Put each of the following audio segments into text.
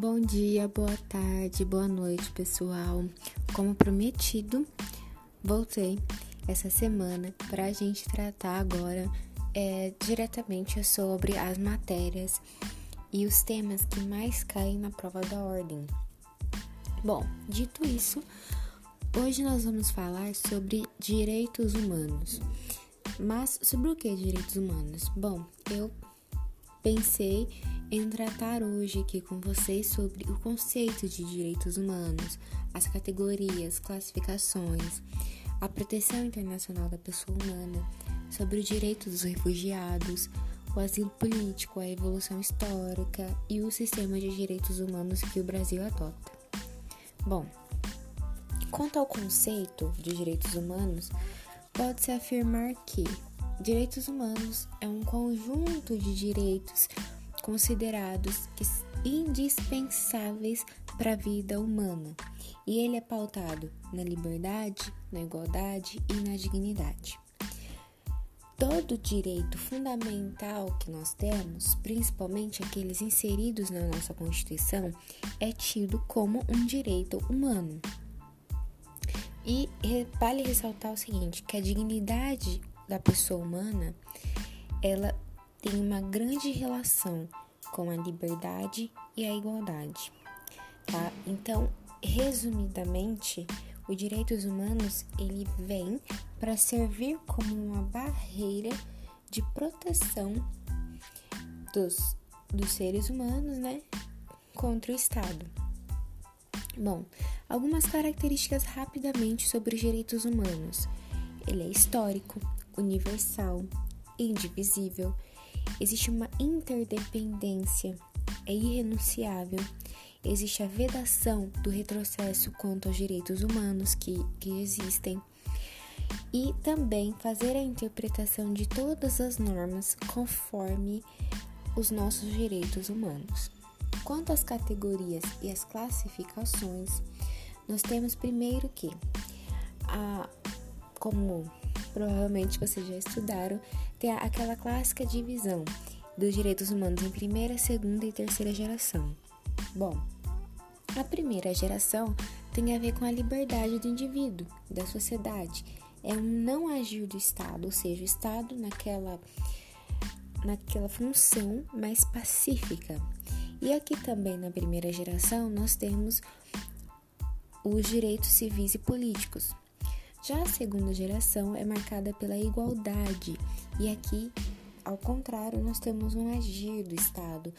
Bom dia, boa tarde, boa noite, pessoal. Como prometido, voltei essa semana para a gente tratar agora é, diretamente sobre as matérias e os temas que mais caem na prova da ordem. Bom, dito isso, hoje nós vamos falar sobre direitos humanos. Mas sobre o que direitos humanos? Bom, eu pensei em tratar hoje aqui com vocês sobre o conceito de direitos humanos, as categorias, classificações, a proteção internacional da pessoa humana, sobre o direito dos refugiados, o asilo político, a evolução histórica e o sistema de direitos humanos que o Brasil adota. Bom, quanto ao conceito de direitos humanos, pode-se afirmar que direitos humanos é um conjunto de direitos considerados indispensáveis para a vida humana, e ele é pautado na liberdade, na igualdade e na dignidade. Todo direito fundamental que nós temos, principalmente aqueles inseridos na nossa Constituição, é tido como um direito humano. E vale ressaltar o seguinte, que a dignidade da pessoa humana, ela tem uma grande relação com a liberdade e a igualdade, tá? Então, resumidamente, os direitos humanos ele vem para servir como uma barreira de proteção dos, dos seres humanos, né, contra o Estado. Bom, algumas características rapidamente sobre os direitos humanos. Ele é histórico, universal, indivisível, Existe uma interdependência, é irrenunciável. Existe a vedação do retrocesso quanto aos direitos humanos que, que existem. E também fazer a interpretação de todas as normas conforme os nossos direitos humanos. Quanto às categorias e às classificações, nós temos primeiro que, a, como provavelmente vocês já estudaram, tem aquela clássica divisão dos direitos humanos em primeira, segunda e terceira geração. Bom, a primeira geração tem a ver com a liberdade do indivíduo, da sociedade. É um não agir do Estado, ou seja, o Estado naquela, naquela função mais pacífica. E aqui também na primeira geração nós temos os direitos civis e políticos, já a segunda geração é marcada pela igualdade, e aqui, ao contrário, nós temos um agir do Estado.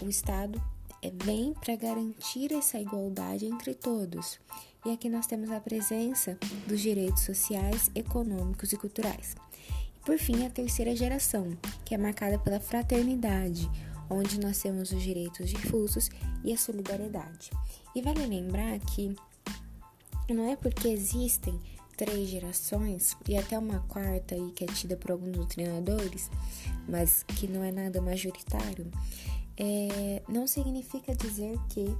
O Estado é, vem para garantir essa igualdade entre todos. E aqui nós temos a presença dos direitos sociais, econômicos e culturais. E por fim, a terceira geração, que é marcada pela fraternidade, onde nós temos os direitos difusos e a solidariedade. E vale lembrar que não é porque existem três gerações e até uma quarta aí que é tida por alguns doutrinadores, mas que não é nada majoritário, é, não significa dizer que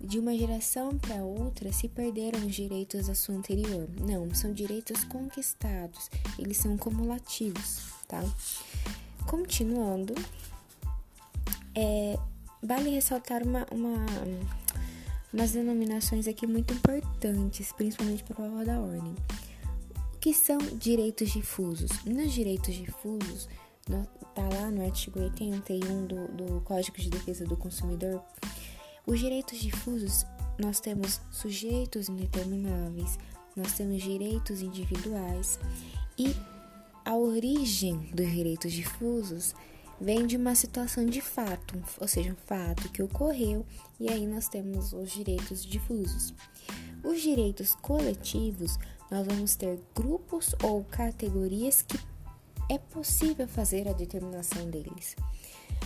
de uma geração para outra se perderam os direitos da sua anterior. Não, são direitos conquistados, eles são cumulativos, tá? Continuando, é, vale ressaltar uma, uma umas denominações aqui muito importantes, principalmente para a prova da ordem. O que são direitos difusos? Nos direitos difusos, está lá no artigo 81 do, do Código de Defesa do Consumidor, os direitos difusos nós temos sujeitos indetermináveis, nós temos direitos individuais e a origem dos direitos difusos vem de uma situação de fato, ou seja, um fato que ocorreu, e aí nós temos os direitos difusos. Os direitos coletivos, nós vamos ter grupos ou categorias que é possível fazer a determinação deles.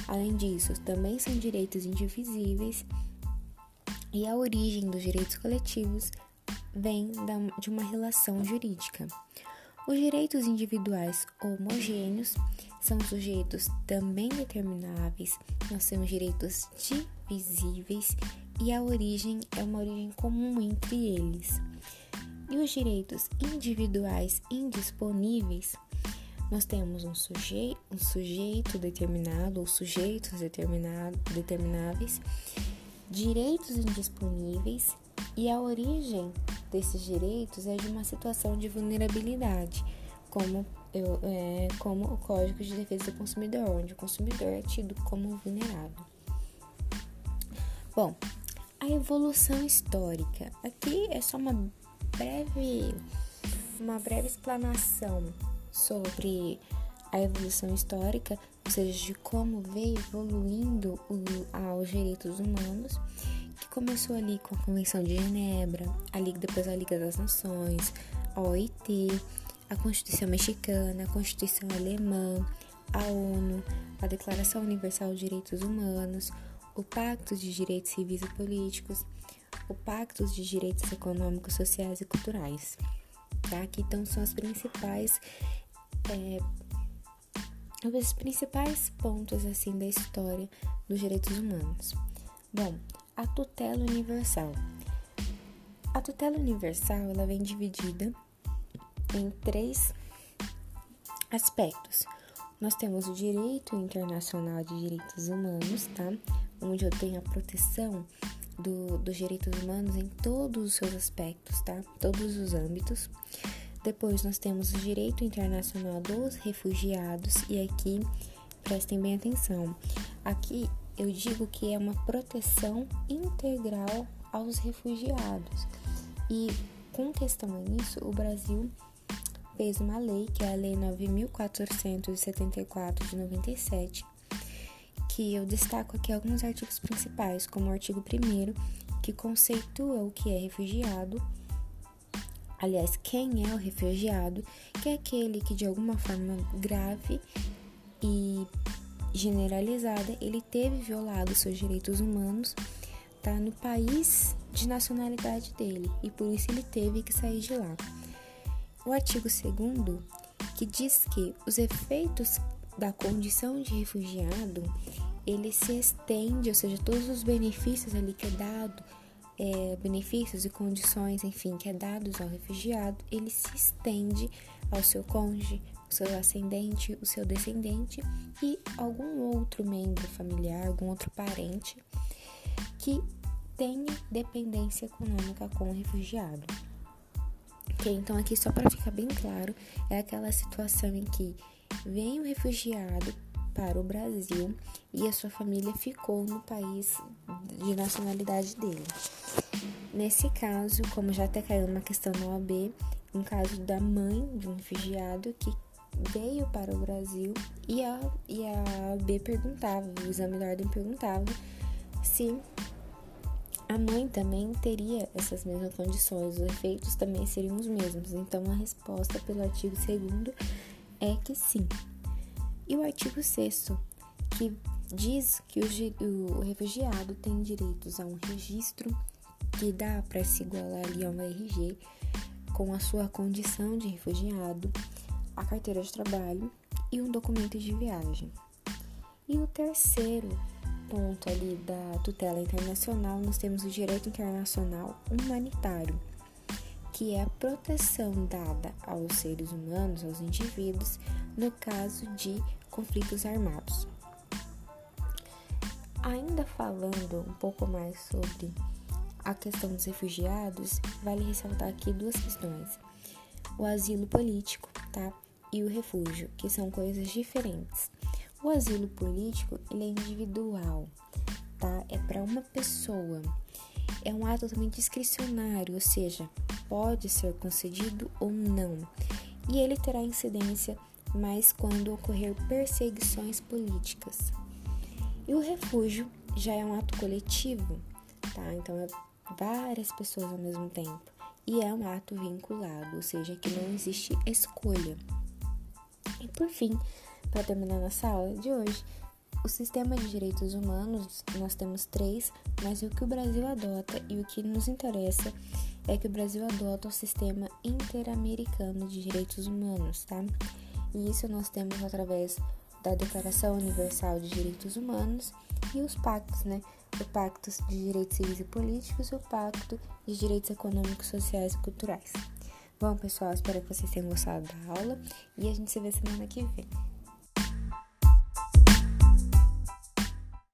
Além disso, também são direitos indivisíveis e a origem dos direitos coletivos vem de uma relação jurídica. Os direitos individuais homogêneos são sujeitos também determináveis, nós temos direitos divisíveis e a origem é uma origem comum entre eles. E os direitos individuais indisponíveis, nós temos um, suje um sujeito determinado ou sujeitos determináveis direitos indisponíveis e a origem desses direitos é de uma situação de vulnerabilidade, como, eu, é, como o Código de Defesa do Consumidor, onde o consumidor é tido como vulnerável. Bom, a evolução histórica. Aqui é só uma breve, uma breve explanação sobre a evolução histórica, ou seja, de como veio evoluindo o, aos direitos humanos, começou ali com a Convenção de Genebra, a Liga, depois a Liga das Nações, a OIT, a Constituição Mexicana, a Constituição Alemã, a ONU, a Declaração Universal de Direitos Humanos, o Pacto de Direitos Civis e Políticos, o Pacto de Direitos Econômicos, Sociais e Culturais. Tá? Então são as principais é, os principais pontos assim da história dos direitos humanos. Bom, a tutela universal. A tutela universal ela vem dividida em três aspectos. Nós temos o direito internacional de direitos humanos, tá? onde eu tenho a proteção do, dos direitos humanos em todos os seus aspectos, tá? Todos os âmbitos. Depois nós temos o direito internacional dos refugiados e aqui prestem bem atenção. Aqui eu digo que é uma proteção integral aos refugiados. E com questão a isso, o Brasil fez uma lei, que é a Lei 9474 de 97, que eu destaco aqui alguns artigos principais, como o artigo 1 que conceitua o que é refugiado. Aliás, quem é o refugiado, que é aquele que de alguma forma grave e generalizada, ele teve violado seus direitos humanos, tá no país de nacionalidade dele e por isso ele teve que sair de lá. O artigo 2 que diz que os efeitos da condição de refugiado ele se estende, ou seja, todos os benefícios ali que é dado, é, benefícios e condições, enfim, que é dados ao refugiado, ele se estende ao seu cônjuge, o seu ascendente, o seu descendente e algum outro membro familiar, algum outro parente que tenha dependência econômica com o refugiado. Ok, então aqui só para ficar bem claro, é aquela situação em que vem o refugiado para o Brasil e a sua família ficou no país de nacionalidade dele. Nesse caso, como já até caiu uma questão no OAB, um caso da mãe de um refugiado que veio para o Brasil e a, e a OAB perguntava, o exame da ordem perguntava se a mãe também teria essas mesmas condições, os efeitos também seriam os mesmos. Então, a resposta pelo artigo 2 é que sim. E o artigo 6 que diz que o, o refugiado tem direitos a um registro que dá para se igualar ali a um RG com a sua condição de refugiado, a carteira de trabalho e um documento de viagem. E o terceiro ponto ali da tutela internacional, nós temos o direito internacional humanitário, que é a proteção dada aos seres humanos, aos indivíduos, no caso de conflitos armados. Ainda falando um pouco mais sobre a questão dos refugiados, vale ressaltar aqui duas questões: o asilo político, tá? E o refúgio, que são coisas diferentes. O asilo político, ele é individual, tá? É para uma pessoa. É um ato também discricionário, ou seja, pode ser concedido ou não. E ele terá incidência mas quando ocorrer perseguições políticas. E o refúgio já é um ato coletivo, tá? Então é várias pessoas ao mesmo tempo. E é um ato vinculado, ou seja, que não existe escolha. E por fim, para terminar nossa aula de hoje, o sistema de direitos humanos, nós temos três, mas o que o Brasil adota e o que nos interessa é que o Brasil adota o sistema interamericano de direitos humanos, tá? E isso nós temos através da Declaração Universal de Direitos Humanos e os pactos, né? O Pacto de Direitos Civis e Políticos e o Pacto de Direitos Econômicos, Sociais e Culturais. Bom, pessoal, espero que vocês tenham gostado da aula e a gente se vê semana que vem.